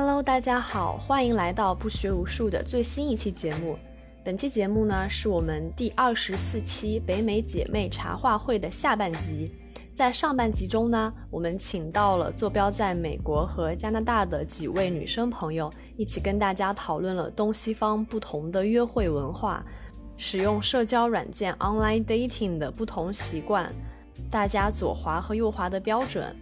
Hello，大家好，欢迎来到不学无术的最新一期节目。本期节目呢，是我们第二十四期北美姐妹茶话会的下半集。在上半集中呢，我们请到了坐标在美国和加拿大的几位女生朋友，一起跟大家讨论了东西方不同的约会文化，使用社交软件 online dating 的不同习惯，大家左滑和右滑的标准。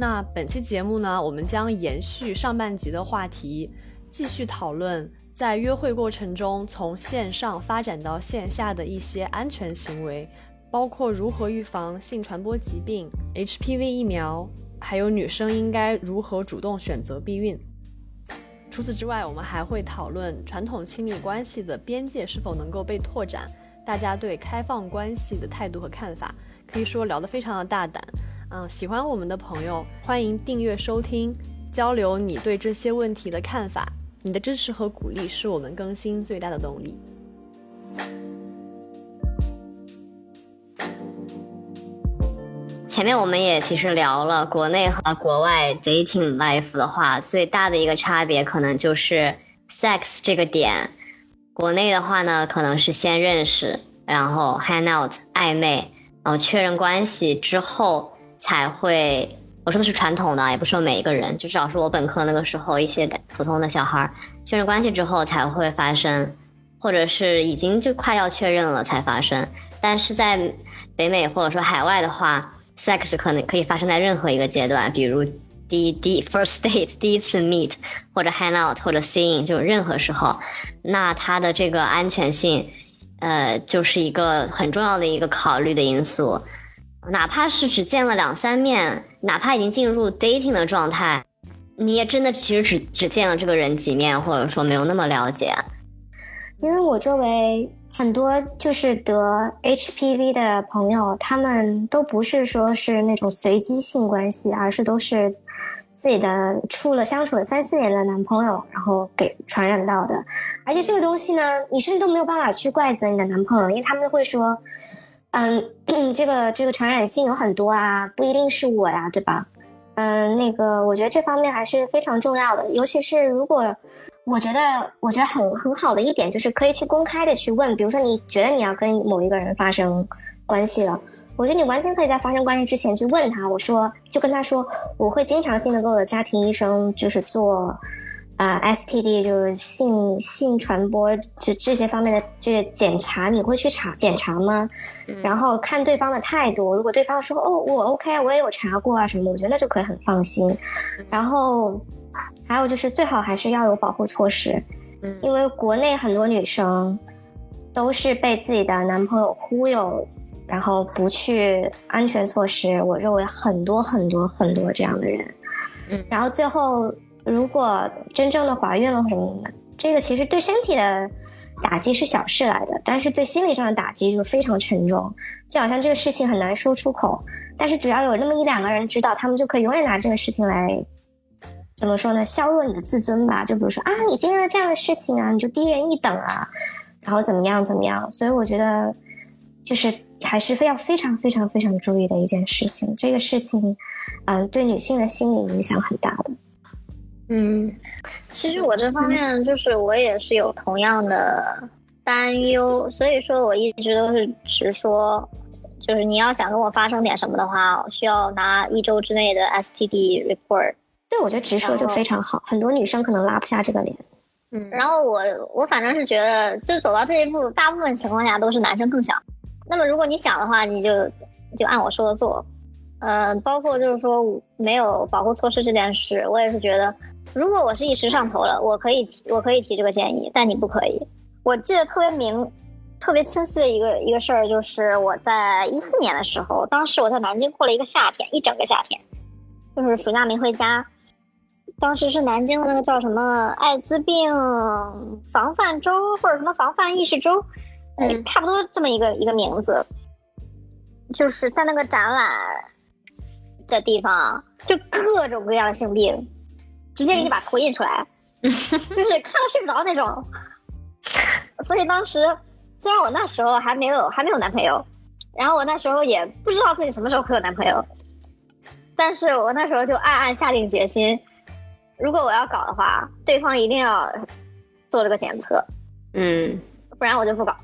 那本期节目呢，我们将延续上半集的话题，继续讨论在约会过程中从线上发展到线下的一些安全行为。包括如何预防性传播疾病、HPV 疫苗，还有女生应该如何主动选择避孕。除此之外，我们还会讨论传统亲密关系的边界是否能够被拓展，大家对开放关系的态度和看法，可以说聊得非常的大胆。嗯，喜欢我们的朋友，欢迎订阅收听，交流你对这些问题的看法。你的支持和鼓励是我们更新最大的动力。前面我们也其实聊了国内和国外 dating life 的话，最大的一个差别可能就是 sex 这个点。国内的话呢，可能是先认识，然后 hang out 暧昧，然后确认关系之后才会。我说的是传统的，也不说每一个人，就至少是我本科那个时候一些普通的小孩确认关系之后才会发生，或者是已经就快要确认了才发生。但是在北美或者说海外的话，sex 可能可以发生在任何一个阶段，比如第一第 first date 第一次 meet 或者 hang out 或者 seeing 就任何时候，那它的这个安全性，呃，就是一个很重要的一个考虑的因素。哪怕是只见了两三面，哪怕已经进入 dating 的状态，你也真的其实只只见了这个人几面，或者说没有那么了解。因为我周围很多就是得 HPV 的朋友，他们都不是说是那种随机性关系，而是都是自己的处了相处了三四年的男朋友，然后给传染到的。而且这个东西呢，你甚至都没有办法去怪责你的男朋友，因为他们会说，嗯，这个这个传染性有很多啊，不一定是我呀，对吧？嗯，那个我觉得这方面还是非常重要的，尤其是如果。我觉得，我觉得很很好的一点就是可以去公开的去问，比如说你觉得你要跟某一个人发生关系了，我觉得你完全可以在发生关系之前去问他，我说就跟他说，我会经常性的跟我的家庭医生就是做，啊 STD 就是性性传播这这些方面的这个检查，你会去查检查吗？然后看对方的态度，如果对方说哦我 OK，我也有查过啊什么，我觉得那就可以很放心，然后。还有就是最好还是要有保护措施，嗯，因为国内很多女生都是被自己的男朋友忽悠，然后不去安全措施。我认为很多很多很多这样的人，嗯，然后最后如果真正的怀孕了什么的，这个其实对身体的打击是小事来的，但是对心理上的打击就非常沉重，就好像这个事情很难说出口，但是只要有那么一两个人知道，他们就可以永远拿这个事情来。怎么说呢？削弱你的自尊吧。就比如说啊，你经历了这样的事情啊，你就低人一等啊，然后怎么样怎么样？所以我觉得，就是还是非要非常非常非常注意的一件事情。这个事情，嗯，对女性的心理影响很大的。嗯，其实我这方面就是我也是有同样的担忧，所以说我一直都是直说，就是你要想跟我发生点什么的话，需要拿一周之内的 STD report。对，我觉得直说就非常好，很多女生可能拉不下这个脸。嗯，然后我我反正是觉得，就走到这一步，大部分情况下都是男生更想。那么如果你想的话，你就就按我说的做。嗯，包括就是说没有保护措施这件事，我也是觉得，如果我是一时上头了，我可以提我可以提这个建议，但你不可以。我记得特别明、特别清晰的一个一个事儿，就是我在一四年的时候，当时我在南京过了一个夏天，一整个夏天，就是暑假没回家。当时是南京的那个叫什么艾滋病防范周或者什么防范意识周，嗯，差不多这么一个一个名字，就是在那个展览的地方，就各种各样的性病，直接给你把图印出来，就是看了睡不着那种。所以当时虽然我那时候还没有还没有男朋友，然后我那时候也不知道自己什么时候会有男朋友，但是我那时候就暗暗下定决心。如果我要搞的话，对方一定要做这个检测，嗯不然我就不搞。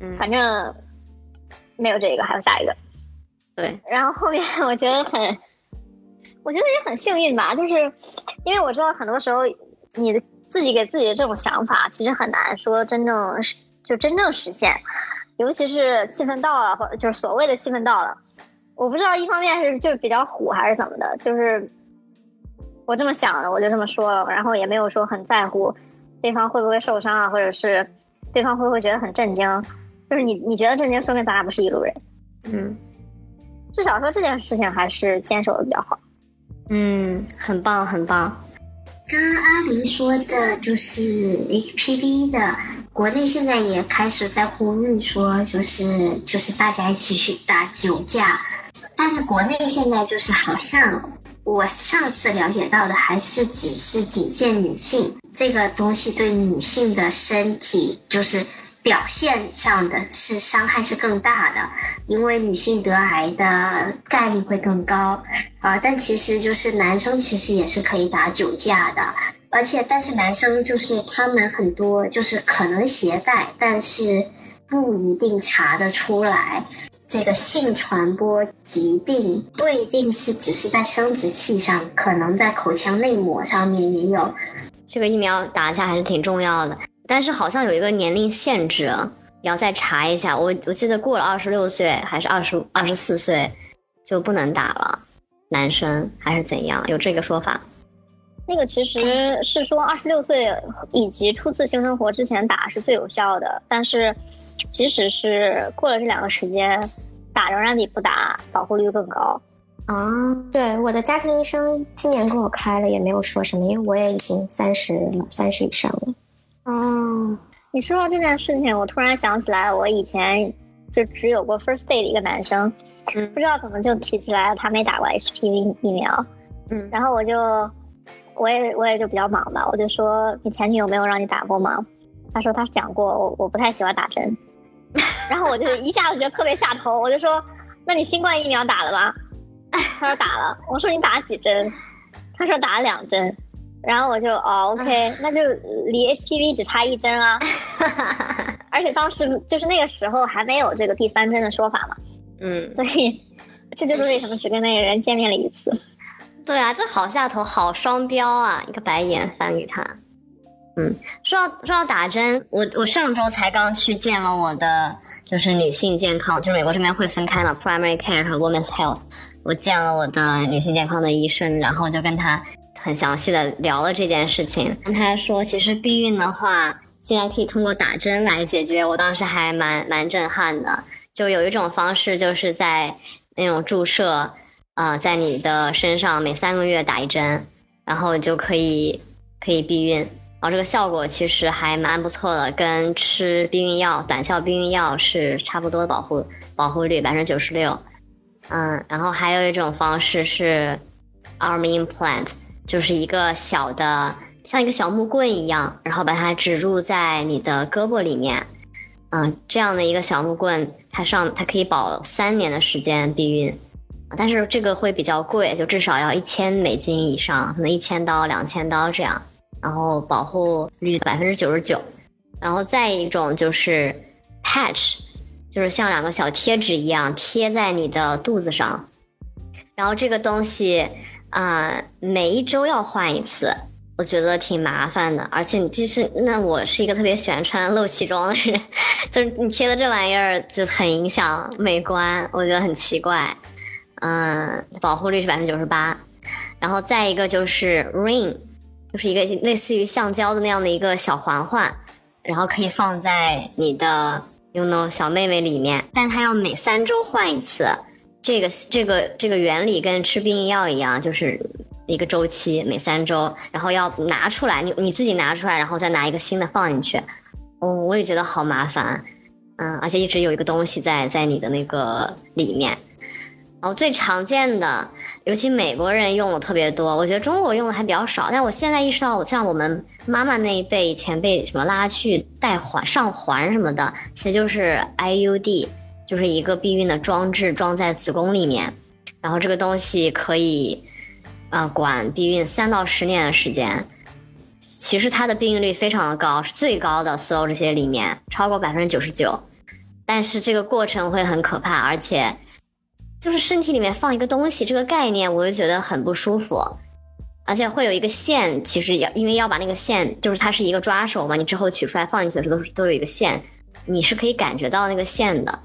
嗯，反正没有这个，还有下一个。对，然后后面 我觉得很，我觉得也很幸运吧，就是因为我知道很多时候你的自己给自己的这种想法，其实很难说真正实就真正实现，尤其是气氛到了，或者就是所谓的气氛到了，我不知道一方面是就比较虎还是怎么的，就是我这么想的，我就这么说了，然后也没有说很在乎对方会不会受伤啊，或者是对方会不会觉得很震惊，就是你你觉得震惊，说明咱俩不是一路人。嗯至少说这件事情还是坚守的比较好。嗯，很棒很棒。刚刚阿狸说的就是 HPV 的，国内现在也开始在呼吁说，就是就是大家一起去打酒驾，但是国内现在就是好像我上次了解到的还是只是仅限女性，这个东西对女性的身体就是表现上的是伤害是更大的，因为女性得癌的概率会更高。啊、但其实就是男生其实也是可以打酒驾的，而且但是男生就是他们很多就是可能携带，但是不一定查得出来。这个性传播疾病不一定是只是在生殖器上，可能在口腔内膜上面也有。这个疫苗打一下还是挺重要的，但是好像有一个年龄限制，你要再查一下。我我记得过了二十六岁还是二十二十四岁就不能打了，男生还是怎样？有这个说法？那个其实是说二十六岁以及初次性生活之前打是最有效的，但是即使是过了这两个时间，打仍然比不打保护率更高。啊，对，我的家庭医生今年给我开了，也没有说什么，因为我也已经三十了，三十以上了。哦，你说到这件事情，我突然想起来，我以前就只有过 first date 的一个男生，嗯不知道怎么就提起来他没打过 HPV 疫苗，嗯然后我就我也我也就比较忙吧，我就说你前女友没有让你打过吗？他说他讲过，我我不太喜欢打针，然后我就一下子就特别下头，我就说那你新冠疫苗打了吗？他说打了，我说你打了几针？他说打了两针，然后我就哦 OK，那就离 HPV 只差一针啊，而且当时就是那个时候还没有这个第三针的说法嘛，嗯，所以 这就是为什么只跟那个人见面了一次。对啊，这好下头，好双标啊！一个白眼翻给他。嗯，说到说到打针，我我上周才刚去见了我的就是女性健康，就是美国这边会分开嘛，primary care 和 women's health。我见了我的女性健康的医生，然后就跟他很详细的聊了这件事情。跟他说，其实避孕的话，竟然可以通过打针来解决，我当时还蛮蛮震撼的。就有一种方式，就是在那种注射。啊、在你的身上每三个月打一针，然后就可以可以避孕，然后这个效果其实还蛮不错的，跟吃避孕药、短效避孕药是差不多的保护保护率百分之九十六。嗯，然后还有一种方式是 arm implant，就是一个小的像一个小木棍一样，然后把它植入在你的胳膊里面。嗯，这样的一个小木棍，它上它可以保三年的时间避孕。但是这个会比较贵，就至少要一千美金以上，可能一千刀、两千刀这样，然后保护率百分之九十九。然后再一种就是 patch，就是像两个小贴纸一样贴在你的肚子上，然后这个东西啊、每一周要换一次，我觉得挺麻烦的。而且你就是那我是一个特别喜欢穿露脐装的人，就是你贴的这玩意儿就很影响美观，我觉得很奇怪。嗯，保护率是百分之九十八，然后再一个就是 ring，就是一个类似于橡胶的那样的一个小环环，然后可以放在你的 you know 小妹妹里面，但它要每三周换一次。这个这个这个原理跟吃避孕药一样，就是一个周期，每三周，然后要拿出来，你你自己拿出来，然后再拿一个新的放进去。哦，我也觉得好麻烦，嗯，而且一直有一个东西在在你的那个里面。然后最常见的，尤其美国人用的特别多，我觉得中国用的还比较少。但我现在意识到，像我们妈妈那一辈以前被什么拉去戴环、上环什么的，其实就是 IUD，就是一个避孕的装置，装在子宫里面。然后这个东西可以呃管避孕三到十年的时间。其实它的避孕率非常的高，是最高的，所有这些里面超过百分之九十九。但是这个过程会很可怕，而且就是身体里面放一个东西，这个概念我就觉得很不舒服。而且会有一个线，其实要因为要把那个线，就是它是一个抓手嘛，你之后取出来放进去的时候都是都有一个线，你是可以感觉到那个线的。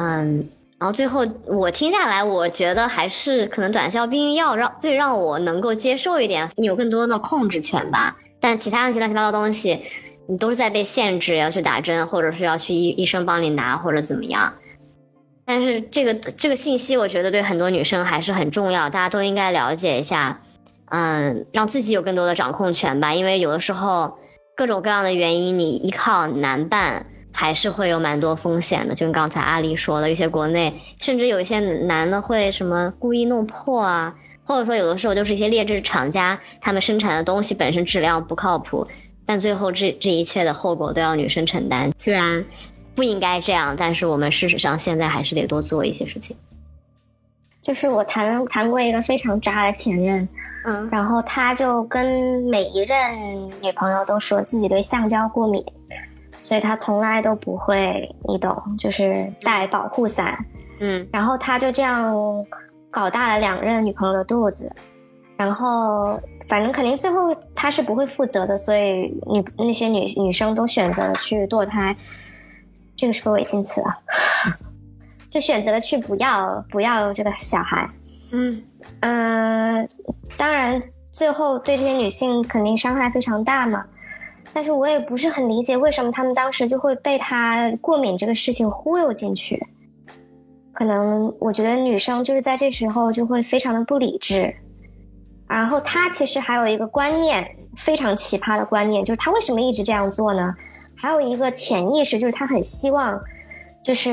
嗯，然后最后我听下来，我觉得还是可能短效避孕药让最让我能够接受一点，你有更多的控制权吧。但其他那些乱七八糟东西，你都是在被限制，要去打针，或者是要去医医生帮你拿，或者怎么样。但是这个这个信息，我觉得对很多女生还是很重要，大家都应该了解一下。嗯，让自己有更多的掌控权吧，因为有的时候各种各样的原因，你依靠男伴还是会有蛮多风险的。就跟刚才阿丽说的，一些国内甚至有一些男的会什么故意弄破啊，或者说有的时候就是一些劣质厂家，他们生产的东西本身质量不靠谱，但最后这这一切的后果都要女生承担。虽然不应该这样，但是我们事实上现在还是得多做一些事情。就是我谈谈过一个非常渣的前任，嗯，然后他就跟每一任女朋友都说自己对橡胶过敏，所以他从来都不会，你懂，就是带保护伞，嗯，然后他就这样搞大了两任女朋友的肚子，然后反正肯定最后他是不会负责的，所以女那些女女生都选择了去堕胎，这个是个违禁词啊？就选择了去不要不要这个小孩，嗯。嗯，当然最后对这些女性肯定伤害非常大嘛，但是我也不是很理解为什么他们当时就会被他过敏这个事情忽悠进去，可能我觉得女生就是在这时候就会非常的不理智，然后他其实还有一个观念非常奇葩的观念，就是他为什么一直这样做呢？还有一个潜意识就是他很希望。就是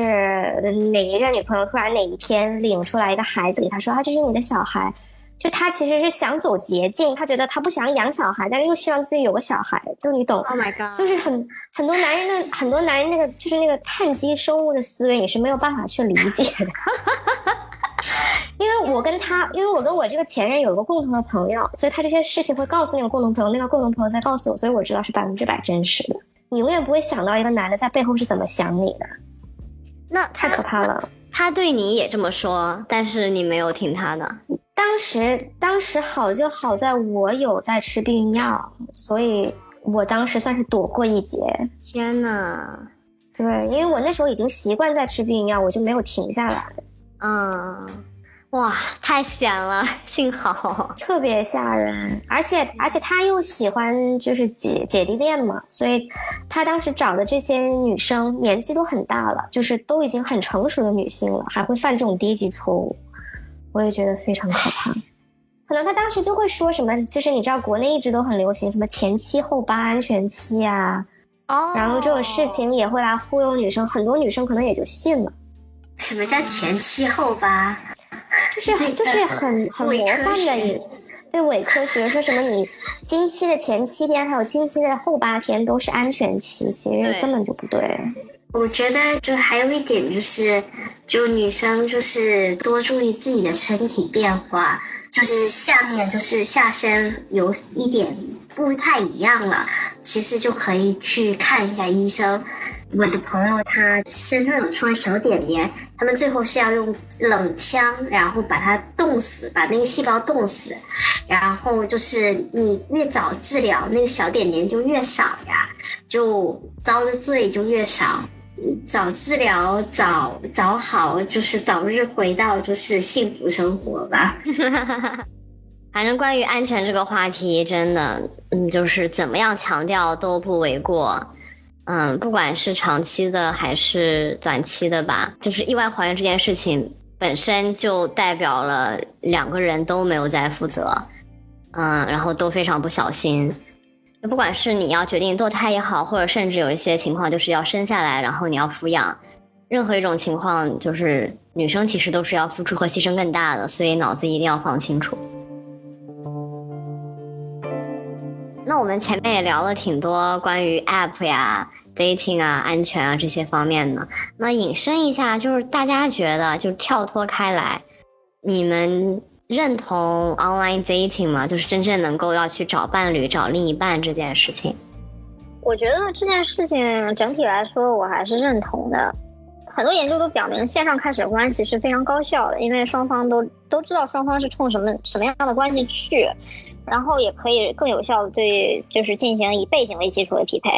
哪一任女朋友突然哪一天领出来一个孩子给他说啊，这是你的小孩，就他其实是想走捷径，他觉得他不想养小孩，但是又希望自己有个小孩，就你懂？Oh my god！就是很很多男人的很多男人那个就是那个碳基生物的思维，你是没有办法去理解的。因为我跟他，因为我跟我这个前任有一个共同的朋友，所以他这些事情会告诉那个共同朋友，那个共同朋友再告诉我，所以我知道是百分之百真实的。你永远不会想到一个男的在背后是怎么想你的。那太可怕了。他对你也这么说，但是你没有听他的。当时，当时好就好在我有在吃避孕药，所以我当时算是躲过一劫。天呐，对，因为我那时候已经习惯在吃避孕药，我就没有停下来。嗯。哇，太险了！幸好 特别吓人，而且而且他又喜欢就是姐姐弟恋嘛，所以他当时找的这些女生年纪都很大了，就是都已经很成熟的女性了，还会犯这种低级错误，我也觉得非常可怕。可能他当时就会说什么，就是你知道国内一直都很流行什么前期后八安全期啊，哦，然后这种事情也会来忽悠女生，很多女生可能也就信了。什么叫前期后八？就是就是很很魔幻的一，对伪科学说什么你经期的前七天还有经期的后八天都是安全期，其实根本就不对。我觉得就还有一点就是，就女生就是多注意自己的身体变化，就是下面就是下身有一点不太一样了，其实就可以去看一下医生。我的朋友他身上有出来小点点，他们最后是要用冷枪，然后把它冻死，把那个细胞冻死，然后就是你越早治疗，那个小点点就越少呀，就遭的罪就越少。早治疗早早好，就是早日回到就是幸福生活吧。反正关于安全这个话题，真的，嗯，就是怎么样强调都不为过。嗯，不管是长期的还是短期的吧，就是意外怀孕这件事情本身就代表了两个人都没有在负责，嗯，然后都非常不小心。不管是你要决定堕胎也好，或者甚至有一些情况就是要生下来，然后你要抚养，任何一种情况，就是女生其实都是要付出和牺牲更大的，所以脑子一定要放清楚。那我们前面也聊了挺多关于 App 呀。dating 啊，安全啊这些方面的，那引申一下，就是大家觉得，就是跳脱开来，你们认同 online dating 吗？就是真正能够要去找伴侣、找另一半这件事情。我觉得这件事情整体来说，我还是认同的。很多研究都表明，线上开始关系是非常高效的，因为双方都都知道双方是冲什么什么样的关系去，然后也可以更有效的对就是进行以背景为基础的匹配。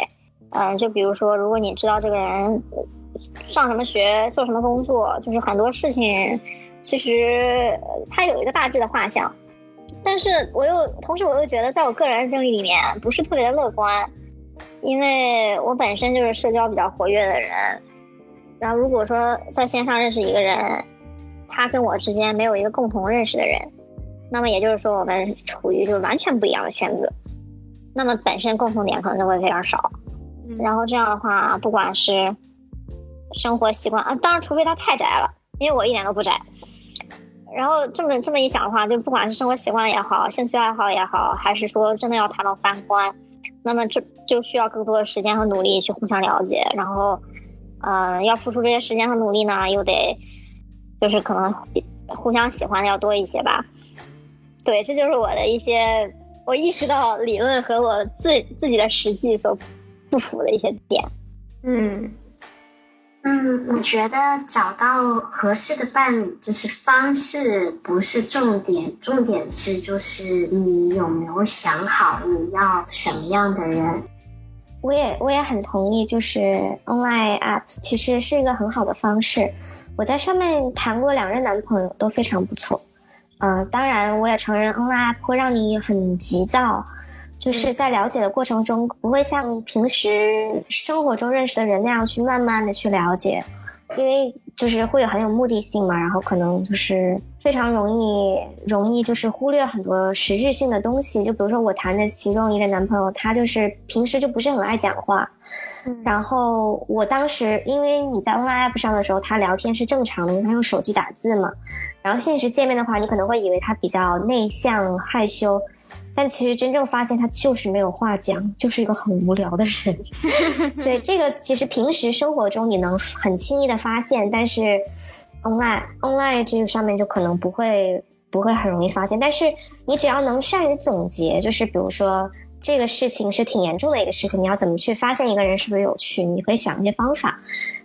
嗯，就比如说，如果你知道这个人上什么学、做什么工作，就是很多事情其实他有一个大致的画像。但是我又同时我又觉得，在我个人的经历里面不是特别的乐观，因为我本身就是社交比较活跃的人。然后，如果说在线上认识一个人，他跟我之间没有一个共同认识的人，那么也就是说，我们处于就是完全不一样的圈子，那么本身共同点可能就会非常少。然后这样的话，不管是生活习惯啊，当然除非他太宅了，因为我一点都不宅。然后这么这么一想的话，就不管是生活习惯也好，兴趣爱好也好，还是说真的要谈到三观，那么这就需要更多的时间和努力去互相了解，然后。嗯，要付出这些时间和努力呢，又得就是可能互相喜欢的要多一些吧。对，这就是我的一些我意识到理论和我自自己的实际所不符的一些点。嗯嗯，我觉得找到合适的伴侣就是方式不是重点，重点是就是你有没有想好你要什么样的人。我也我也很同意，就是 online app 其实是一个很好的方式。我在上面谈过两任男朋友，都非常不错。嗯，当然我也承认 online app 会让你很急躁，就是在了解的过程中不会像平时生活中认识的人那样去慢慢的去了解，因为。就是会有很有目的性嘛，然后可能就是非常容易容易就是忽略很多实质性的东西。就比如说我谈的其中一个男朋友，他就是平时就不是很爱讲话。然后我当时因为你在 online app 上的时候，他聊天是正常的，因为他用手机打字嘛。然后现实见面的话，你可能会以为他比较内向害羞。但其实真正发现他就是没有话讲，就是一个很无聊的人，所以这个其实平时生活中你能很轻易的发现，但是 online online 这个上面就可能不会不会很容易发现。但是你只要能善于总结，就是比如说这个事情是挺严重的一个事情，你要怎么去发现一个人是不是有趣？你可以想一些方法，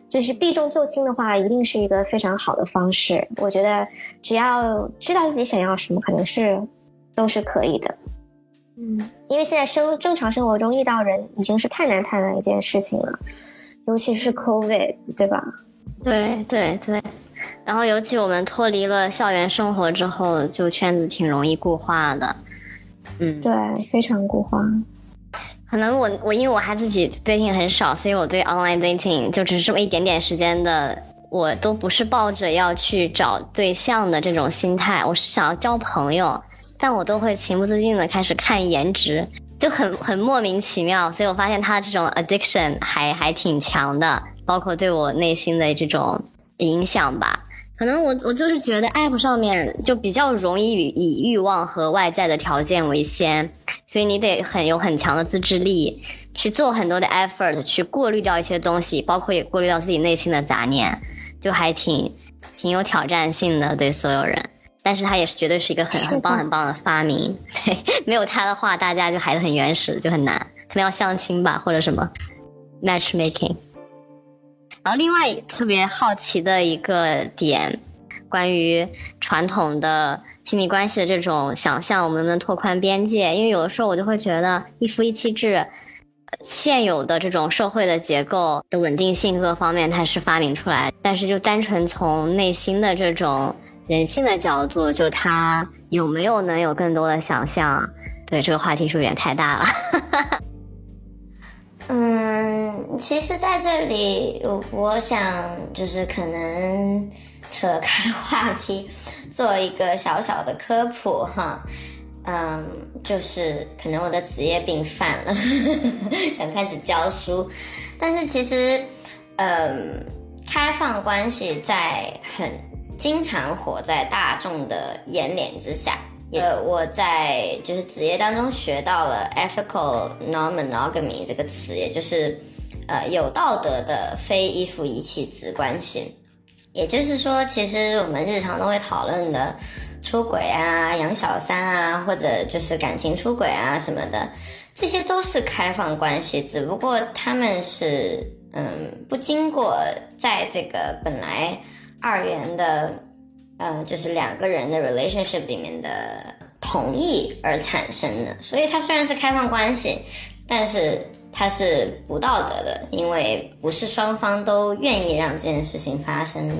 就是避重就轻的话，一定是一个非常好的方式。我觉得只要知道自己想要什么，可能是都是可以的。嗯，因为现在生正常生活中遇到人已经是太难太难一件事情了，尤其是 COVID，对吧？对对对，然后尤其我们脱离了校园生活之后，就圈子挺容易固化的。嗯，对，非常固化。可能我我因为我还自己 dating 很少，所以我对 online dating 就只是这么一点点时间的，我都不是抱着要去找对象的这种心态，我是想要交朋友。但我都会情不自禁的开始看颜值，就很很莫名其妙，所以我发现他这种 addiction 还还挺强的，包括对我内心的这种影响吧。可能我我就是觉得 app 上面就比较容易以欲望和外在的条件为先，所以你得很有很强的自制力，去做很多的 effort 去过滤掉一些东西，包括也过滤掉自己内心的杂念，就还挺挺有挑战性的对所有人。但是它也是绝对是一个很很棒很棒的发明，对，没有它的话，大家就还是很原始，就很难，可能要相亲吧，或者什么 matchmaking。然后另外特别好奇的一个点，关于传统的亲密关系的这种想象，我们能不能拓宽边界？因为有的时候我就会觉得一夫一妻制，现有的这种社会的结构的稳定性各方面它是发明出来，但是就单纯从内心的这种。人性的角度，就他有没有能有更多的想象？对这个话题是不是有点太大了。嗯，其实在这里，我我想就是可能扯开话题，做一个小小的科普哈。嗯，就是可能我的职业病犯了，想开始教书，但是其实，嗯，开放关系在很。经常活在大众的眼帘之下。呃，我在就是职业当中学到了 ethical non-monogamy 这个词，也就是呃有道德的非一夫一妻制关系。也就是说，其实我们日常都会讨论的出轨啊、养小三啊，或者就是感情出轨啊什么的，这些都是开放关系，只不过他们是嗯不经过在这个本来二元的呃就是两个人的 relationship 里面的同意而产生的，所以它虽然是开放关系，但是它是不道德的，因为不是双方都愿意让这件事情发生的。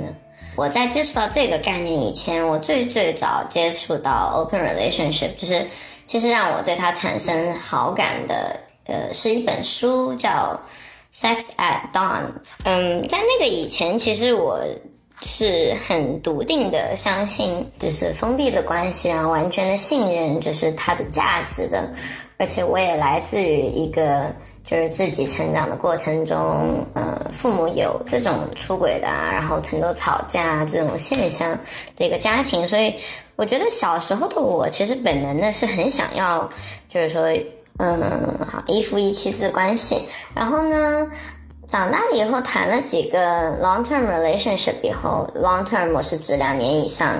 我在接触到这个概念以前，我最最早接触到 open relationship，就是其实让我对它产生好感的，呃，是一本书叫《Sex at Dawn》。嗯，在那个以前，其实我是很笃定的相信，就是封闭的关系啊，完全的信任，就是它的价值的，而且我也来自于一个。就是自己成长的过程中，呃，父母有这种出轨的，啊，然后很多吵架这种现象的一个家庭，所以我觉得小时候的我其实本能的是很想要，就是说，嗯，一夫一妻制关系。然后呢，长大了以后谈了几个 long term relationship 以后，long term 我是指两年以上，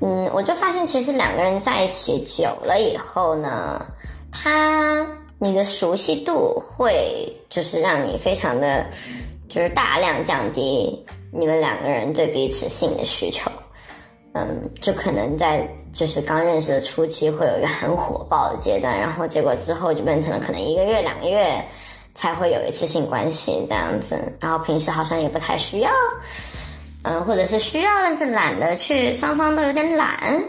嗯，我就发现其实两个人在一起久了以后呢，他。你的熟悉度会就是让你非常的，就是大量降低你们两个人对彼此性的需求，嗯，就可能在就是刚认识的初期会有一个很火爆的阶段，然后结果之后就变成了可能一个月两个月才会有一次性关系这样子，然后平时好像也不太需要，嗯，或者是需要但是懒得去，双方都有点懒，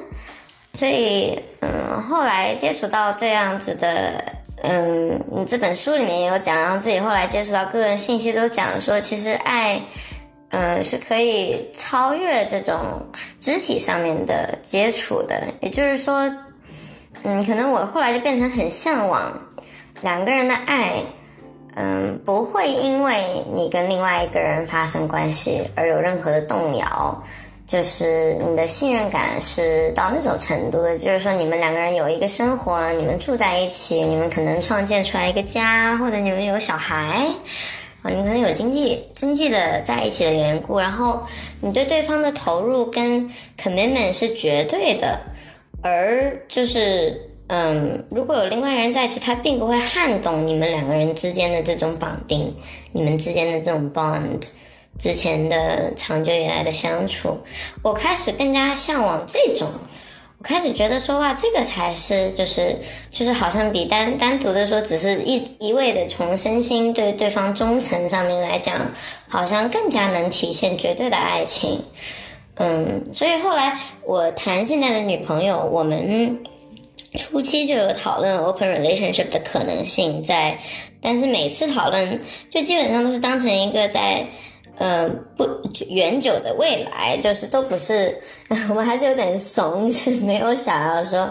所以嗯，后来接触到这样子的。嗯，这本书里面也有讲，然后自己后来接触到个人信息都讲说，其实爱，嗯，是可以超越这种肢体上面的接触的。也就是说，嗯，可能我后来就变成很向往两个人的爱，嗯，不会因为你跟另外一个人发生关系而有任何的动摇。就是你的信任感是到那种程度的，就是说你们两个人有一个生活，你们住在一起，你们可能创建出来一个家，或者你们有小孩，啊，你可能有经济经济的在一起的缘故，然后你对对方的投入跟 commitment 是绝对的，而就是嗯，如果有另外一个人在一起，他并不会撼动你们两个人之间的这种绑定，你们之间的这种 bond。之前的长久以来的相处，我开始更加向往这种。我开始觉得说哇，这个才是就是就是好像比单单独的说，只是一一味的从身心对对方忠诚上面来讲，好像更加能体现绝对的爱情。嗯，所以后来我谈现在的女朋友，我们初期就有讨论 open relationship 的可能性在，但是每次讨论就基本上都是当成一个在。呃，不远久的未来，就是都不是，我们还是有点怂，是没有想要说，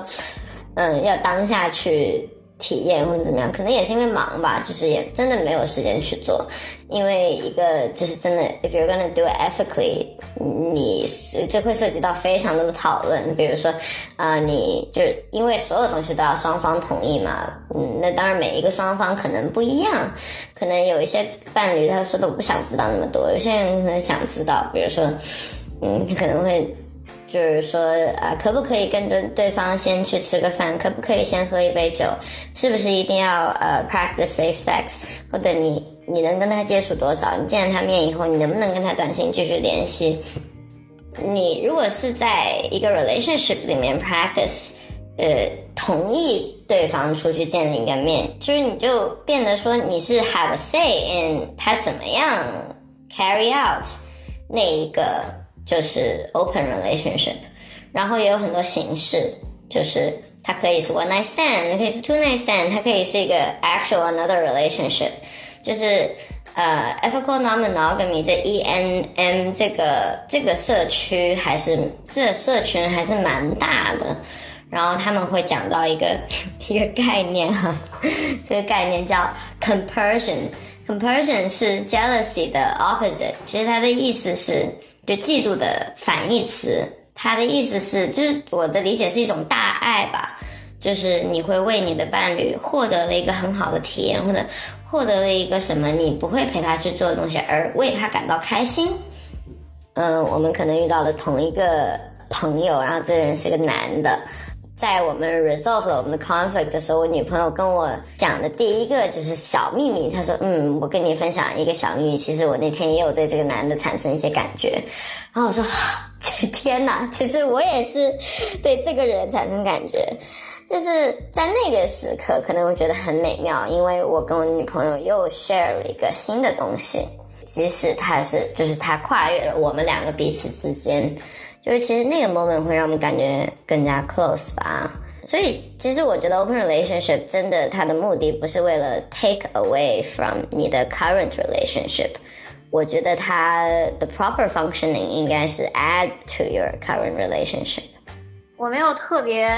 嗯，要当下去体验或者怎么样，可能也是因为忙吧，就是也真的没有时间去做。因为一个就是真的，if you're gonna do it ethically，你这会涉及到非常多的讨论，比如说，啊，你就因为所有东西都要双方同意嘛，嗯，那当然每一个双方可能不一样，可能有一些伴侣他说的我不想知道那么多，有些人可能想知道，比如说，嗯，他可能会。就是说，呃，可不可以跟对对方先去吃个饭？可不可以先喝一杯酒？是不是一定要呃 practice safe sex？或者你你能跟他接触多少？你见了他面以后，你能不能跟他短信继续联系？你如果是在一个 relationship 里面 practice，呃，同意对方出去见一个面，就是你就变得说你是 have a say in 他怎么样 carry out 那一个。就是 open relationship，然后也有很多形式，就是它可以是 one night stand，也可以是 two night stand，它可以是一个 actual another relationship，就是呃 ethical nomonogamy 这 E N M 这个这个社区还是这社群还是蛮大的，然后他们会讲到一个一个概念哈，这个概念叫 compersion，compersion 是 jealousy 的 opposite，其实它的意思是。就嫉妒的反义词，它的意思是，就是我的理解是一种大爱吧，就是你会为你的伴侣获得了一个很好的体验，或者获得了一个什么你不会陪他去做的东西，而为他感到开心。嗯，我们可能遇到了同一个朋友，然后这个人是个男的。在我们 resolve 了我们的 conflict 的时候，我女朋友跟我讲的第一个就是小秘密。她说：“嗯，我跟你分享一个小秘密，其实我那天也有对这个男的产生一些感觉。”然后我说：“ 天哪，其实我也是对这个人产生感觉。”就是在那个时刻，可能我觉得很美妙，因为我跟我女朋友又 share 了一个新的东西，即使他是就是他跨越了我们两个彼此之间。就是其实那个 moment 会让我们感觉更加 close 吧，所以其实我觉得 open relationship 真的它的目的不是为了 take away from 你的 current relationship，我觉得它的 proper functioning 应该是 add to your current relationship。我没有特别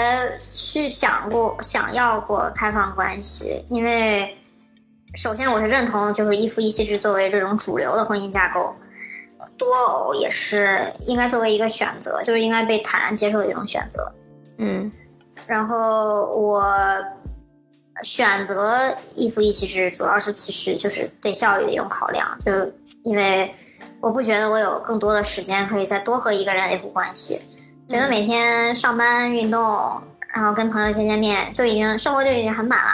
去想过想要过开放关系，因为首先我是认同就是一夫一妻制作为这种主流的婚姻架构。多偶也是应该作为一个选择，就是应该被坦然接受的一种选择。嗯，然后我选择一夫一妻制，主要是其实就是对效率的一种考量，就是因为我不觉得我有更多的时间可以再多和一个人维护关系，觉得每天上班、运动，然后跟朋友见见面，就已经生活就已经很满了，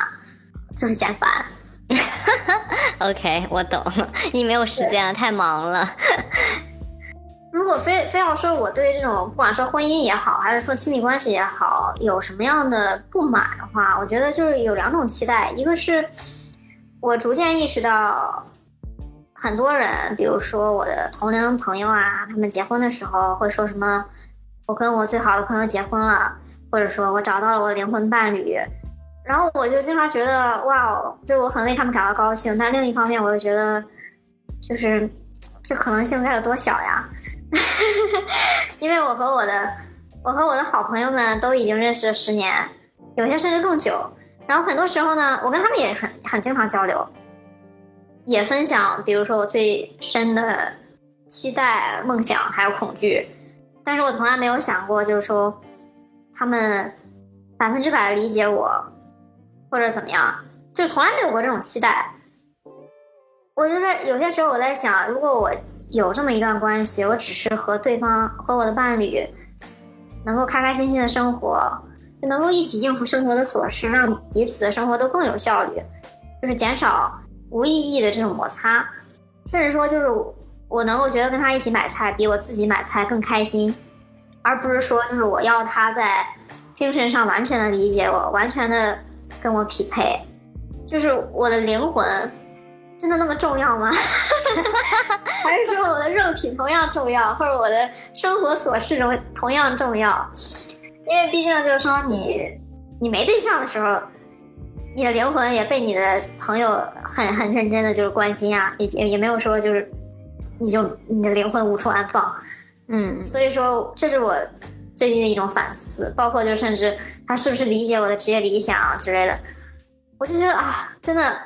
就是嫌烦。OK，我懂了，你没有时间了，太忙了。如果非非要说我对这种不管说婚姻也好，还是说亲密关系也好，有什么样的不满的话，我觉得就是有两种期待，一个是我逐渐意识到，很多人，比如说我的同龄朋友啊，他们结婚的时候会说什么，我跟我最好的朋友结婚了，或者说我找到了我的灵魂伴侣。然后我就经常觉得，哇哦，就是我很为他们感到高兴。但另一方面，我又觉得，就是这可能性该有多小呀？因为我和我的，我和我的好朋友们都已经认识了十年，有些甚至更久。然后很多时候呢，我跟他们也很很经常交流，也分享，比如说我最深的期待、梦想还有恐惧。但是我从来没有想过，就是说他们百分之百的理解我。或者怎么样，就从来没有过这种期待。我就在有些时候我在想，如果我有这么一段关系，我只是和对方和我的伴侣能够开开心心的生活，就能够一起应付生活的琐事，让彼此的生活都更有效率，就是减少无意义的这种摩擦，甚至说就是我能够觉得跟他一起买菜比我自己买菜更开心，而不是说就是我要他在精神上完全的理解我，完全的。跟我匹配，就是我的灵魂，真的那么重要吗？还是说我的肉体同样重要，或者我的生活琐事中同样重要？因为毕竟就是说，你你没对象的时候，你的灵魂也被你的朋友很很认真的就是关心啊，也也也没有说就是你就你的灵魂无处安放。嗯，所以说这是我。最近的一种反思，包括就甚至他是不是理解我的职业理想之类的，我就觉得啊，真的，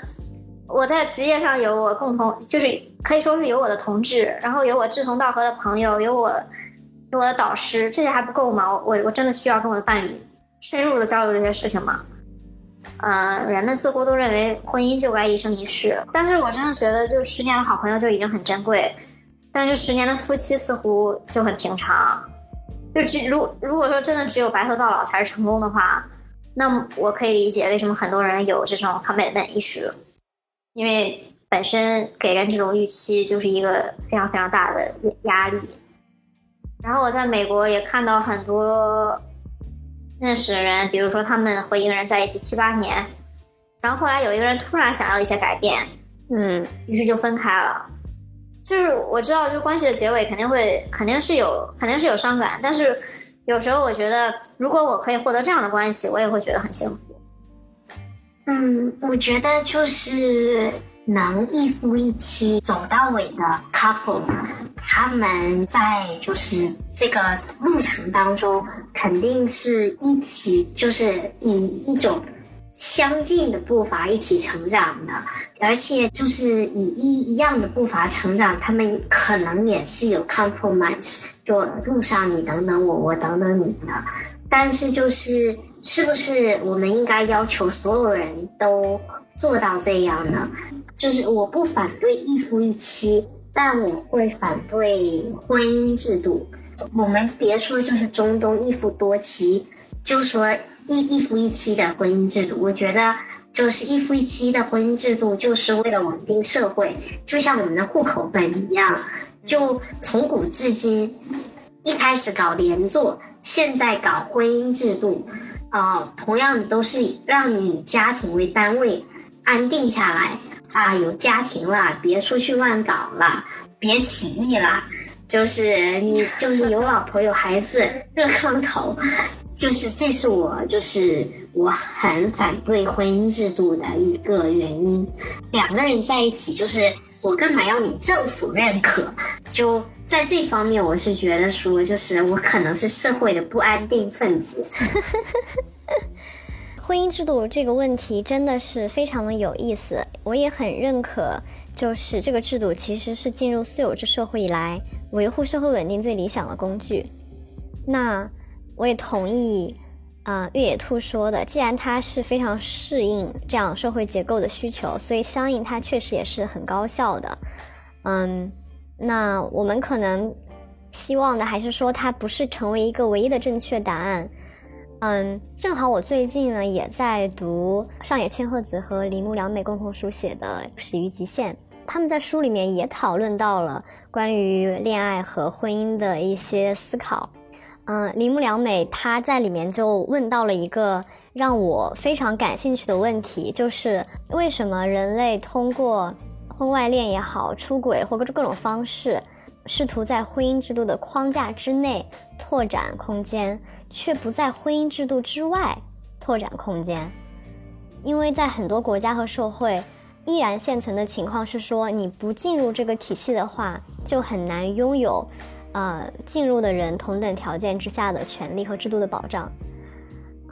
我在职业上有我共同，就是可以说是有我的同志，然后有我志同道合的朋友，有我有我的导师，这些还不够吗？我我真的需要跟我的伴侣深入的交流这些事情吗？嗯，人们似乎都认为婚姻就该一生一世，但是我真的觉得，就十年的好朋友就已经很珍贵，但是十年的夫妻似乎就很平常。就只如如果说真的只有白头到老才是成功的话，那我可以理解为什么很多人有这种 commitment 意识，因为本身给人这种预期就是一个非常非常大的压力。然后我在美国也看到很多认识的人，比如说他们和一个人在一起七八年，然后后来有一个人突然想要一些改变，嗯，于是就分开了。就是我知道，就是关系的结尾肯定会，肯定是有，肯定是有伤感。但是有时候我觉得，如果我可以获得这样的关系，我也会觉得很幸福。嗯，我觉得就是能一夫一妻走到尾的 couple，他们在就是这个路程当中，肯定是一起，就是以一种。相近的步伐一起成长的，而且就是以一一样的步伐成长，他们可能也是有 compromise，就路上你等等我，我等等你的。但是就是是不是我们应该要求所有人都做到这样呢？就是我不反对一夫一妻，但我会反对婚姻制度。我们别说就是中东一夫多妻，就说一一夫一妻的婚姻制度，我觉得就是一夫一妻的婚姻制度，就是为了稳定社会，就像我们的户口本一样，就从古至今，一开始搞连坐，现在搞婚姻制度，哦，同样都是让你以家庭为单位安定下来啊，有家庭了，别出去乱搞了，别起义了。就是你，就是有老婆有孩子热炕头，就是这是我，就是我很反对婚姻制度的一个原因。两个人在一起，就是我干嘛要你政府认可？就在这方面，我是觉得说，就是我可能是社会的不安定分子。婚姻制度这个问题真的是非常的有意思，我也很认可，就是这个制度其实是进入私有制社会以来。维护社会稳定最理想的工具，那我也同意，啊，越野兔说的，既然它是非常适应这样社会结构的需求，所以相应它确实也是很高效的，嗯，那我们可能希望的还是说它不是成为一个唯一的正确答案，嗯，正好我最近呢也在读上野千鹤子和铃木良美共同书写的《始于极限》。他们在书里面也讨论到了关于恋爱和婚姻的一些思考。嗯，铃木良美她在里面就问到了一个让我非常感兴趣的问题，就是为什么人类通过婚外恋也好、出轨或各种各种方式，试图在婚姻制度的框架之内拓展空间，却不在婚姻制度之外拓展空间？因为在很多国家和社会。依然现存的情况是说，你不进入这个体系的话，就很难拥有，呃，进入的人同等条件之下的权利和制度的保障。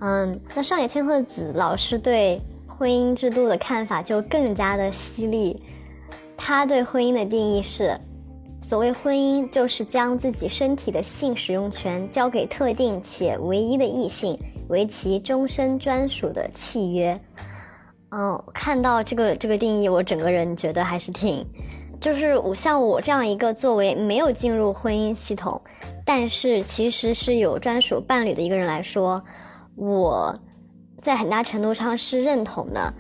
嗯，那上野千鹤子老师对婚姻制度的看法就更加的犀利。他对婚姻的定义是：所谓婚姻，就是将自己身体的性使用权交给特定且唯一的异性，为其终身专属的契约。嗯，看到这个这个定义，我整个人觉得还是挺，就是我像我这样一个作为没有进入婚姻系统，但是其实是有专属伴侣的一个人来说，我在很大程度上是认同的。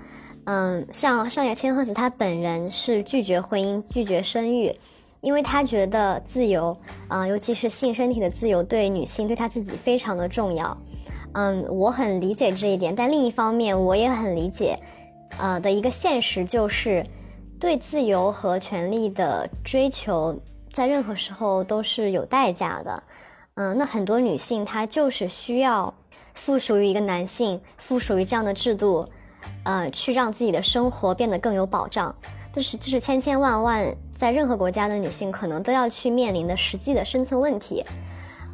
嗯，像上野千鹤子她本人是拒绝婚姻、拒绝生育，因为她觉得自由，啊，尤其是性身体的自由，对女性对她自己非常的重要。嗯，我很理解这一点，但另一方面，我也很理解。呃的一个现实就是，对自由和权利的追求，在任何时候都是有代价的。嗯，那很多女性她就是需要附属于一个男性，附属于这样的制度，呃，去让自己的生活变得更有保障。这是这是千千万万在任何国家的女性可能都要去面临的实际的生存问题。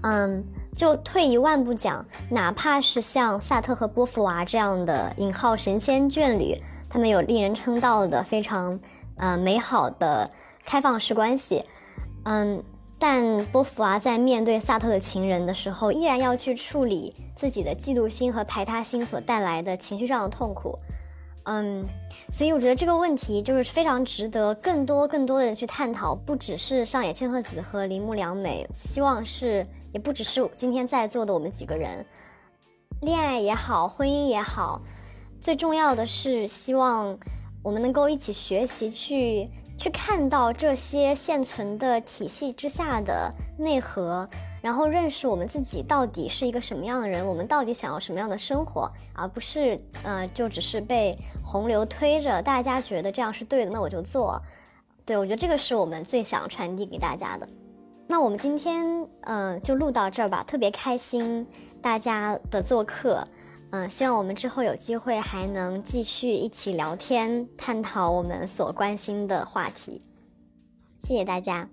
嗯。就退一万步讲，哪怕是像萨特和波伏娃这样的引号神仙眷侣，他们有令人称道的非常，呃美好的开放式关系，嗯，但波伏娃在面对萨特的情人的时候，依然要去处理自己的嫉妒心和排他心所带来的情绪上的痛苦，嗯，所以我觉得这个问题就是非常值得更多更多的人去探讨，不只是上野千鹤子和铃木良美，希望是。也不只是今天在座的我们几个人，恋爱也好，婚姻也好，最重要的是希望我们能够一起学习，去去看到这些现存的体系之下的内核，然后认识我们自己到底是一个什么样的人，我们到底想要什么样的生活，而不是呃，就只是被洪流推着，大家觉得这样是对的，那我就做。对我觉得这个是我们最想传递给大家的。那我们今天嗯就录到这儿吧，特别开心大家的做客，嗯，希望我们之后有机会还能继续一起聊天，探讨我们所关心的话题。谢谢大家。